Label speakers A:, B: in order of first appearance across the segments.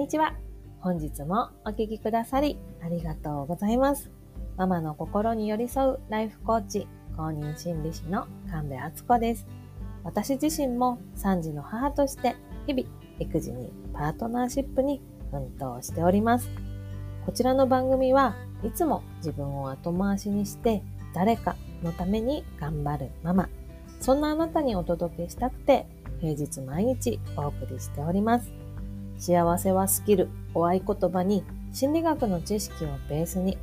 A: にちは。本日もお聞きくださりありがとうございます。ママの心に寄り添うライフコーチ、公認心理師の神戸敦子です。私自身も3児の母として日々育児にパートナーシップに奮闘しております。こちらの番組はいつも自分を後回しにして誰かのために頑張るママ。そんなあなたにお届けしたくて平日毎日お送りしております。幸せはスキル、お合言葉に心理学の知識をベースに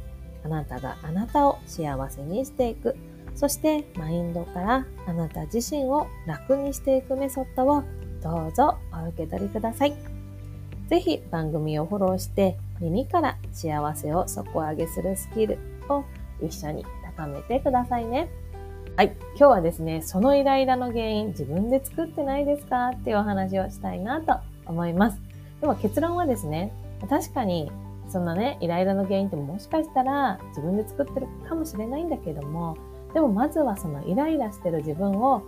A: あなたがあなたを幸せにしていく。そしてマインドからあなた自身を楽にしていくメソッドをどうぞお受け取りください。ぜひ番組をフォローして耳から幸せを底上げするスキルを一緒に高めてくださいね。はい。今日はですね、そのイライラの原因自分で作ってないですか？っていうお話をしたいなと思います。でも結論はですね、確かにそんなね、イライラの原因ってもしかしたら自分で作ってるかもしれないんだけども、でもまずはそのイライラしてる自分を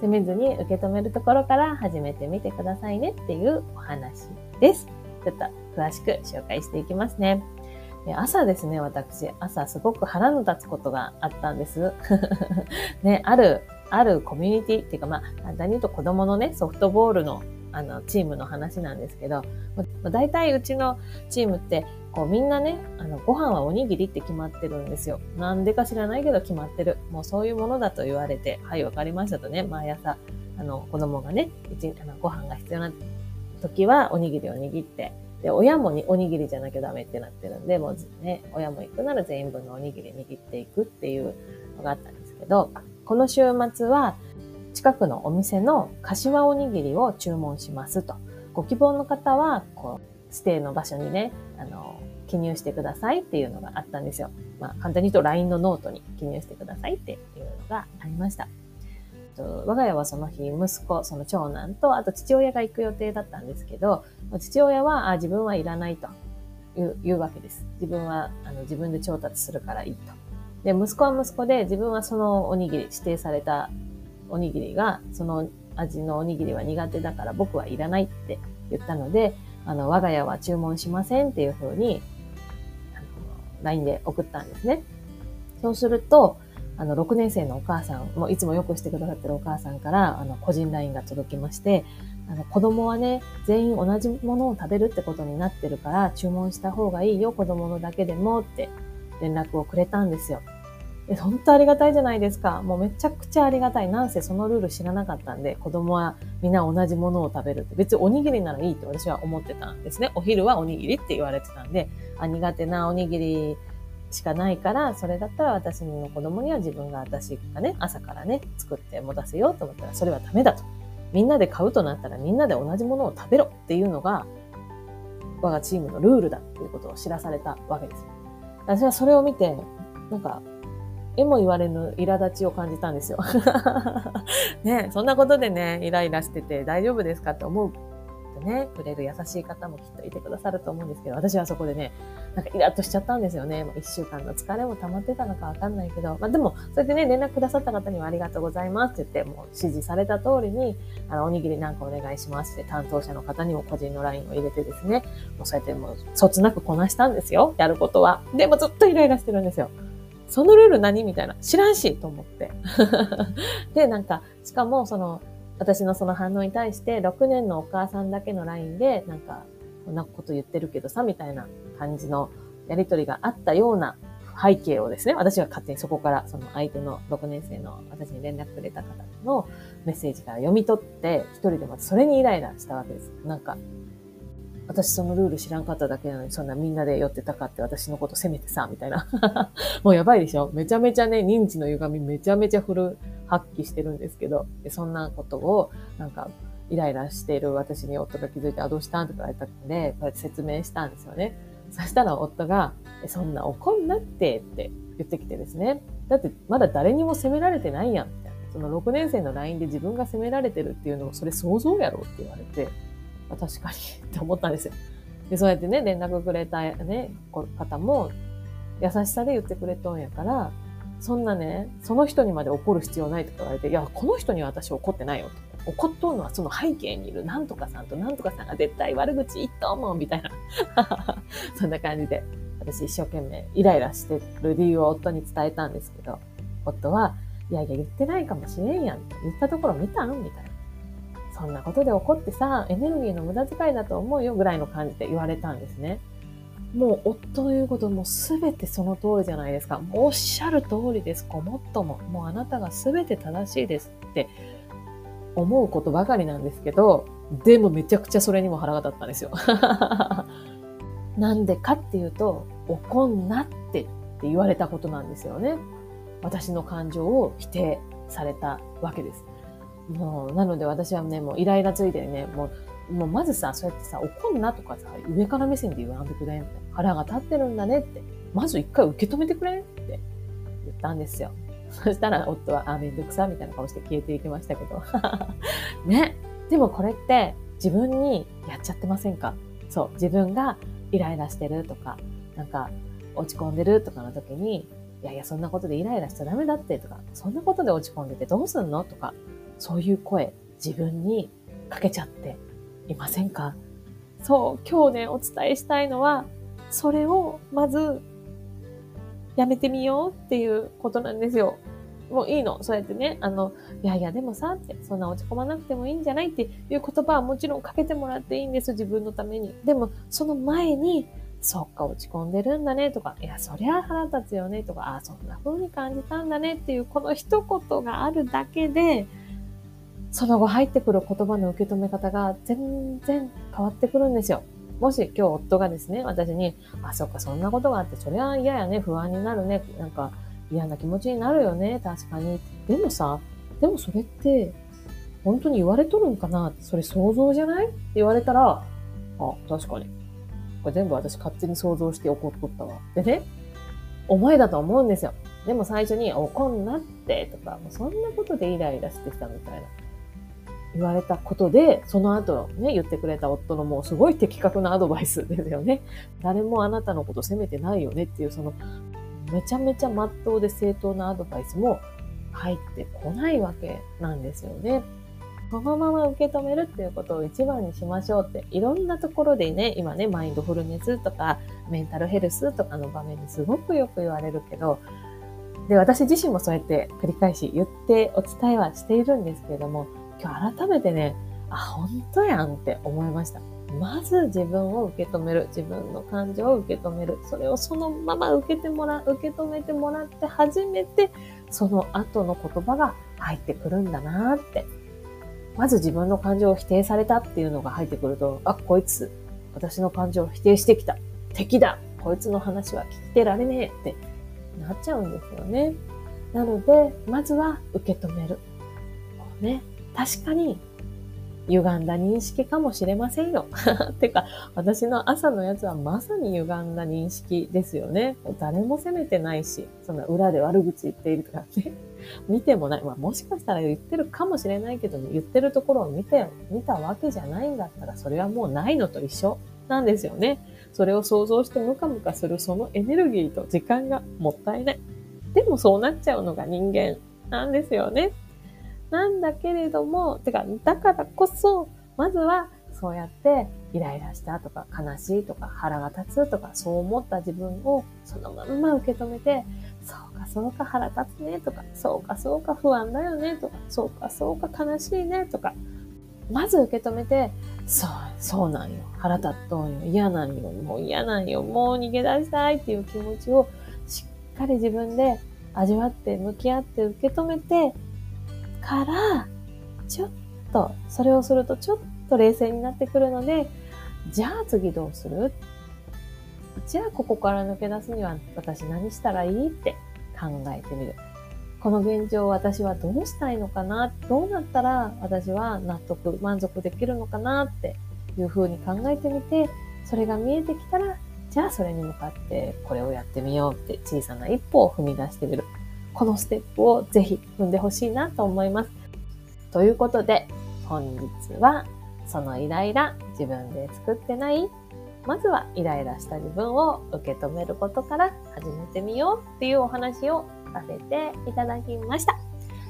A: 責めずに受け止めるところから始めてみてくださいねっていうお話です。ちょっと詳しく紹介していきますね。朝ですね、私、朝すごく腹の立つことがあったんです。ね、ある、あるコミュニティっていうか、まあ、簡単に言うと子供のね、ソフトボールのあの、チームの話なんですけど、まあ、大体うちのチームって、こうみんなね、あの、ご飯はおにぎりって決まってるんですよ。なんでか知らないけど決まってる。もうそういうものだと言われて、はい、わかりましたとね、毎朝、あの、子供がね、一あのご飯が必要な時はおにぎりを握って、で、親もにおにぎりじゃなきゃダメってなってるんで、もうね、親も行くなら全員分のおにぎり握っていくっていうのがあったんですけど、この週末は、近くのお店の柏おにぎりを注文しますと。ご希望の方は、こう、指定の場所にね、あの、記入してくださいっていうのがあったんですよ。まあ、簡単に言うと LINE のノートに記入してくださいっていうのがありました。我が家はその日、息子、その長男と、あと父親が行く予定だったんですけど、父親は、あ自分はいらないというわけです。自分はあの自分で調達するからいいと。で、息子は息子で、自分はそのおにぎり、指定されたおにぎりが、その味のおにぎりは苦手だから僕はいらないって言ったので、あの、我が家は注文しませんっていうふうに、LINE で送ったんですね。そうすると、あの、6年生のお母さん、もいつもよくしてくださってるお母さんから、あの、個人 LINE が届きまして、あの、子供はね、全員同じものを食べるってことになってるから、注文した方がいいよ、子供のだけでもって連絡をくれたんですよ。え、本当ありがたいじゃないですか。もうめちゃくちゃありがたい。なんせそのルール知らなかったんで、子供はみんな同じものを食べるって。別におにぎりならいいって私は思ってたんですね。お昼はおにぎりって言われてたんで、あ、苦手なおにぎりしかないから、それだったら私の子供には自分が私がね、朝からね、作って持たせようと思ったら、それはダメだと。みんなで買うとなったらみんなで同じものを食べろっていうのが、我がチームのルールだっていうことを知らされたわけです。私はそれを見て、なんか、えも言われぬ苛立ちを感じたんですよ。ねそんなことでね、イライラしてて大丈夫ですかって思うとね、くれる優しい方もきっといてくださると思うんですけど、私はそこでね、なんかイラッとしちゃったんですよね。一週間の疲れも溜まってたのかわかんないけど、まあでも、そうやってね、連絡くださった方にはありがとうございますって言って、もう指示された通りに、あの、おにぎりなんかお願いしますって担当者の方にも個人の LINE を入れてですね、もうそうやってもう、そつなくこなしたんですよ。やることは。でもずっとイライラしてるんですよ。そのルール何みたいな。知らんしと思って。で、なんか、しかも、その、私のその反応に対して、6年のお母さんだけの LINE で、なんか、こんなこと言ってるけどさ、みたいな感じのやりとりがあったような背景をですね、私は勝手にそこから、その相手の6年生の私に連絡くれた方のメッセージから読み取って、一人でまたそれにイライラしたわけです。なんか、私そのルール知らんかっただけなのに、そんなみんなで寄ってたかって私のこと責めてさ、みたいな。もうやばいでしょめちゃめちゃね、認知の歪みめちゃめちゃフル発揮してるんですけど、そんなことを、なんか、イライラしている私に夫が気づいて、あ、どうしたん？とか言われたんで、こうやって説明したんですよね。そしたら夫が、そんな怒んなってって言ってきてですね。だってまだ誰にも責められてないやん。みたいなその6年生の LINE で自分が責められてるっていうのもそれ想像やろって言われて、確かに って思ったんですよ。で、そうやってね、連絡くれたね、方も優しさで言ってくれとんやから、そんなね、その人にまで怒る必要ないとか言われて、いや、この人には私怒ってないよと。怒っとうのはその背景にいるなんとかさんとなんとかさんが絶対悪口言っと思うみたいな。そんな感じで、私一生懸命イライラしてる理由を夫に伝えたんですけど、夫は、いやいや言ってないかもしれんやん。言ったところ見たん？みたいな。そんなことで怒ってさ、エネルギーの無駄遣いだと思うよぐらいの感じで言われたんですね。もう夫の言うことも全てその通りじゃないですか。もうおっしゃる通りです。ごもっとも。もうあなたが全て正しいですって思うことばかりなんですけど、でもめちゃくちゃそれにも腹が立ったんですよ。なんでかっていうと、怒んなってって言われたことなんですよね。私の感情を否定されたわけです。もう、なので私はね、もうイライラついてね、もうもうまずさ、そうやってさ、怒んなとかさ、上から目線で言わんでくれん。腹が立ってるんだねって。まず一回受け止めてくれって言ったんですよ。そしたら夫は、あ、めんどくさみたいな顔して消えていきましたけど。ね。でもこれって自分にやっちゃってませんか？そう。自分がイライラしてるとか、なんか落ち込んでるとかの時に、いやいや、そんなことでイライラしちゃダメだってとか、そんなことで落ち込んでてどうすんのとか、そういう声、自分にかけちゃっていませんか？そう、今日ね、お伝えしたいのは、それをまずやめてみようっていうことなんですよ。もういいの？そうやってね、あの、いやいや、でもさ、って、そんな落ち込まなくてもいいんじゃないっていう言葉はもちろんかけてもらっていいんです。自分のために。でも、その前に、そっか、落ち込んでるんだねとか、いや、そりゃ腹立つよねとか、あ、そんな風に感じたんだねっていう、この一言があるだけで、その後入ってくる言葉の受け止め方が全然変わってくるんですよ。もし今日夫がですね、私に、あ、そっか、そんなことがあって、それは嫌やね、不安になるね、なんか嫌な気持ちになるよね、確かに。でもさ、でもそれって、本当に言われとるんかな？それ想像じゃない？って言われたら、あ、確かに。これ全部私勝手に想像して怒っとったわ。でね、思いだと思うんですよ。でも最初に怒んなってとか、もうそんなことでイライラしてきたみたいな。言われたことで、その後ね、言ってくれた夫のもうすごい的確なアドバイスですよね。誰もあなたのこと責めてないよねっていう、その、めちゃめちゃ真っ当で正当なアドバイスも入ってこないわけなんですよね。そのまま受け止めるっていうことを一番にしましょうって、いろんなところでね、今ね、マインドフルネスとか、メンタルヘルスとかの場面ですごくよく言われるけど、で、私自身もそうやって繰り返し言ってお伝えはしているんですけれども、今日改めてね、あ、本当やんって思いました。まず自分を受け止める。自分の感情を受け止める。それをそのまま受けてもらう、受け止めてもらって初めて、その後の言葉が入ってくるんだなって。まず自分の感情を否定されたっていうのが入ってくると、あ、こいつ、私の感情を否定してきた。敵だ。こいつの話は聞いてられねえってなっちゃうんですよね。なので、まずは受け止める。こうね。確かに歪んだ認識かもしれませんよ。てか、私の朝のやつはまさに歪んだ認識ですよね。誰も責めてないし、そんな裏で悪口言っているとかね。見てもない。まあ、もしかしたら言ってるかもしれないけども、言ってるところを見て、見たわけじゃないんだったら、それはもうないのと一緒なんですよね。それを想像してムカムカするそのエネルギーと時間がもったいない。でもそうなっちゃうのが人間なんですよね。なんだけれども、てか、だからこそ、まずはそうやってイライラしたとか悲しいとか腹が立つとかそう思った自分をそのまんま受け止めて、そうかそうか腹立つねとか、そうかそうか不安だよねとか、そうかそうか悲しいねとか、まず受け止めて、そう、そうなんよ。腹立っとんよ。嫌なんよ。もう嫌なんよ。もう逃げ出したいっていう気持ちをしっかり自分で味わって向き合って受け止めて、から、ちょっと、それをするとちょっと冷静になってくるので、じゃあ次どうする？じゃあここから抜け出すには私何したらいい？って考えてみる。この現状私はどうしたいのかな？どうなったら私は納得、満足できるのかな？っていうふうに考えてみて、それが見えてきたら、じゃあそれに向かってこれをやってみようって小さな一歩を踏み出してみる。このステップをぜひ踏んでほしいなと思います。ということで、本日はそのイライラ自分で作ってないまずはイライラした自分を受け止めることから始めてみようっていうお話をさせていただきました。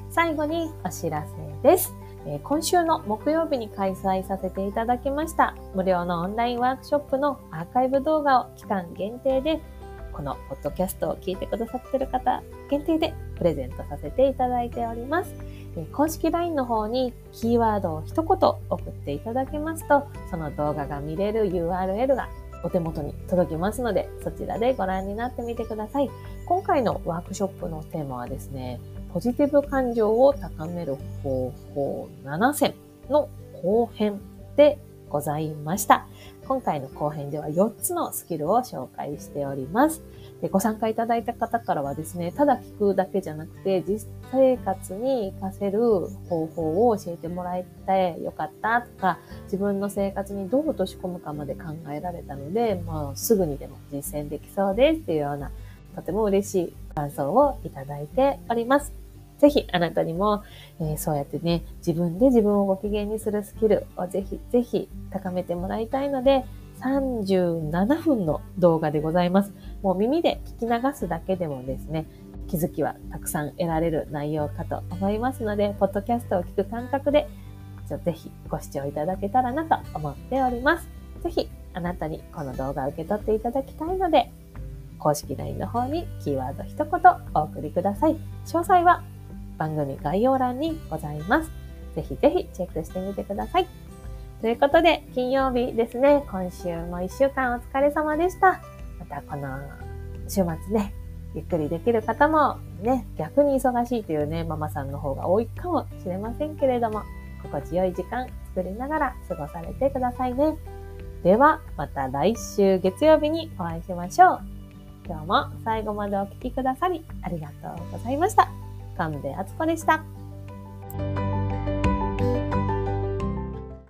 A: 最後にお知らせです。え今週の木曜日に開催させていただきました無料のオンラインワークショップのアーカイブ動画を期間限定でこのポッドキャストを聞いてくださってる方限定でプレゼントさせていただいております。公式 LINE の方にキーワードを一言送っていただけますと、その動画が見れる URL がお手元に届きますので、そちらでご覧になってみてください。今回のワークショップのテーマはですね、ポジティブ感情を高める方法7選の後編でございました。今回の後編では4つのスキルを紹介しております。でご参加いただいた方からはですね、ただ聞くだけじゃなくて、実生活に活かせる方法を教えてもらえてよかったとか、自分の生活にどう落とし込むかまで考えられたので、もうすぐにでも実践できそうですっていうような、とても嬉しい感想をいただいております。ぜひあなたにも、えー、そうやってね、自分で自分をご機嫌にするスキルをぜひぜひ高めてもらいたいので、37分の動画でございます。もう耳で聞き流すだけでもですね、気づきはたくさん得られる内容かと思いますので、ポッドキャストを聞く感覚で、ぜひご視聴いただけたらなと思っております。ぜひあなたにこの動画を受け取っていただきたいので、公式 LINE の方にキーワード一言お送りください。詳細は番組概要欄にございます。ぜひぜひチェックしてみてください。ということで、金曜日ですね、今週も一週間お疲れ様でした。またこの週末ね、ゆっくりできる方もね、逆に忙しいというね、ママさんの方が多いかもしれませんけれども、心地よい時間作りながら過ごされてくださいね。では、また来週月曜日にお会いしましょう。今日も最後までお聴きくださりありがとうございました。神戸敦子でした。